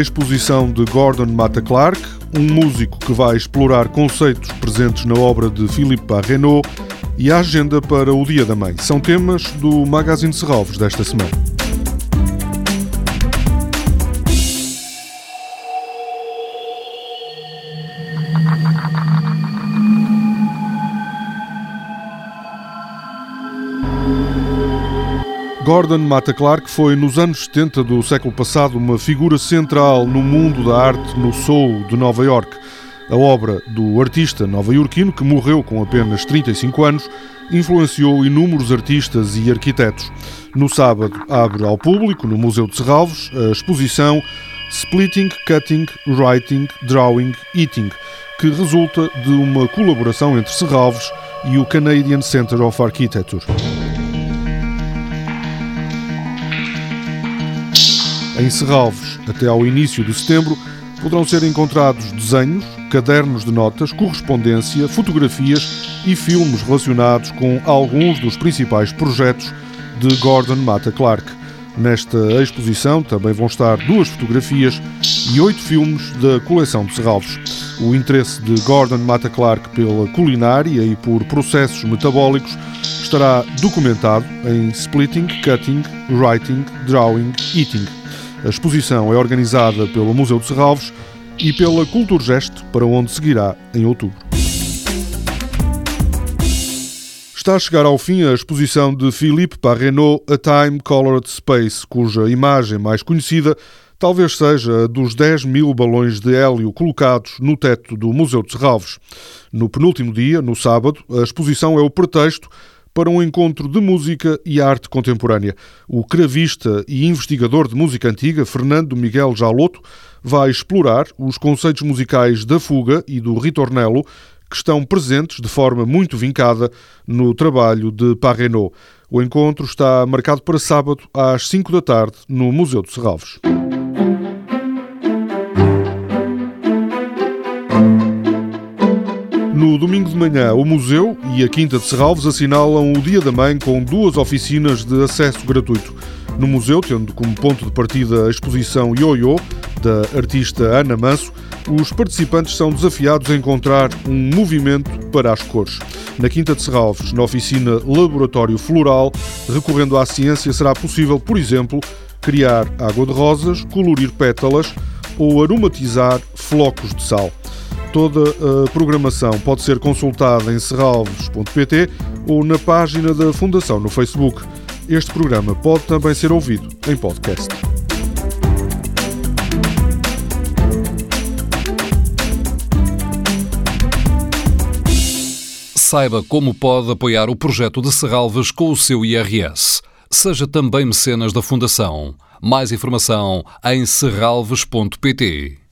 exposição de Gordon Mata Clark, um músico que vai explorar conceitos presentes na obra de Philippe Parrenot e a agenda para o Dia da Mãe. São temas do Magazine Serralves desta semana. Gordon Mata Clark foi, nos anos 70 do século passado, uma figura central no mundo da arte no Soul de Nova York. A obra do artista nova-iorquino, que morreu com apenas 35 anos, influenciou inúmeros artistas e arquitetos. No sábado, abre ao público, no Museu de Serralves, a exposição Splitting, Cutting, Writing, Drawing, Eating, que resulta de uma colaboração entre Serralves e o Canadian Centre of Architecture. Em Serralves, até ao início de setembro, poderão ser encontrados desenhos, cadernos de notas, correspondência, fotografias e filmes relacionados com alguns dos principais projetos de Gordon Mata Clark. Nesta exposição também vão estar duas fotografias e oito filmes da coleção de Serralves. O interesse de Gordon Mata Clark pela culinária e por processos metabólicos estará documentado em Splitting, Cutting, Writing, Drawing, Eating. A exposição é organizada pelo Museu de Serralves e pela Culturgest, para onde seguirá em outubro. Está a chegar ao fim a exposição de Philippe Parrenot A Time Colored Space, cuja imagem mais conhecida talvez seja a dos 10 mil balões de hélio colocados no teto do Museu de Serralves. No penúltimo dia, no sábado, a exposição é o pretexto para um encontro de música e arte contemporânea. O cravista e investigador de música antiga, Fernando Miguel Jaloto, vai explorar os conceitos musicais da fuga e do ritornelo que estão presentes de forma muito vincada no trabalho de Parrenot. O encontro está marcado para sábado às 5 da tarde no Museu de Serralves. No domingo de manhã, o Museu e a Quinta de Serralves assinalam o Dia da Mãe com duas oficinas de acesso gratuito. No museu, tendo como ponto de partida a exposição Yo-Yo, da artista Ana Manso, os participantes são desafiados a encontrar um movimento para as cores. Na Quinta de Serralves, na oficina Laboratório Floral, recorrendo à ciência, será possível, por exemplo, criar água de rosas, colorir pétalas ou aromatizar flocos de sal. Toda a programação pode ser consultada em serralves.pt ou na página da Fundação no Facebook. Este programa pode também ser ouvido em podcast. Saiba como pode apoiar o projeto de Serralves com o seu IRS. Seja também mecenas da Fundação. Mais informação em serralves.pt.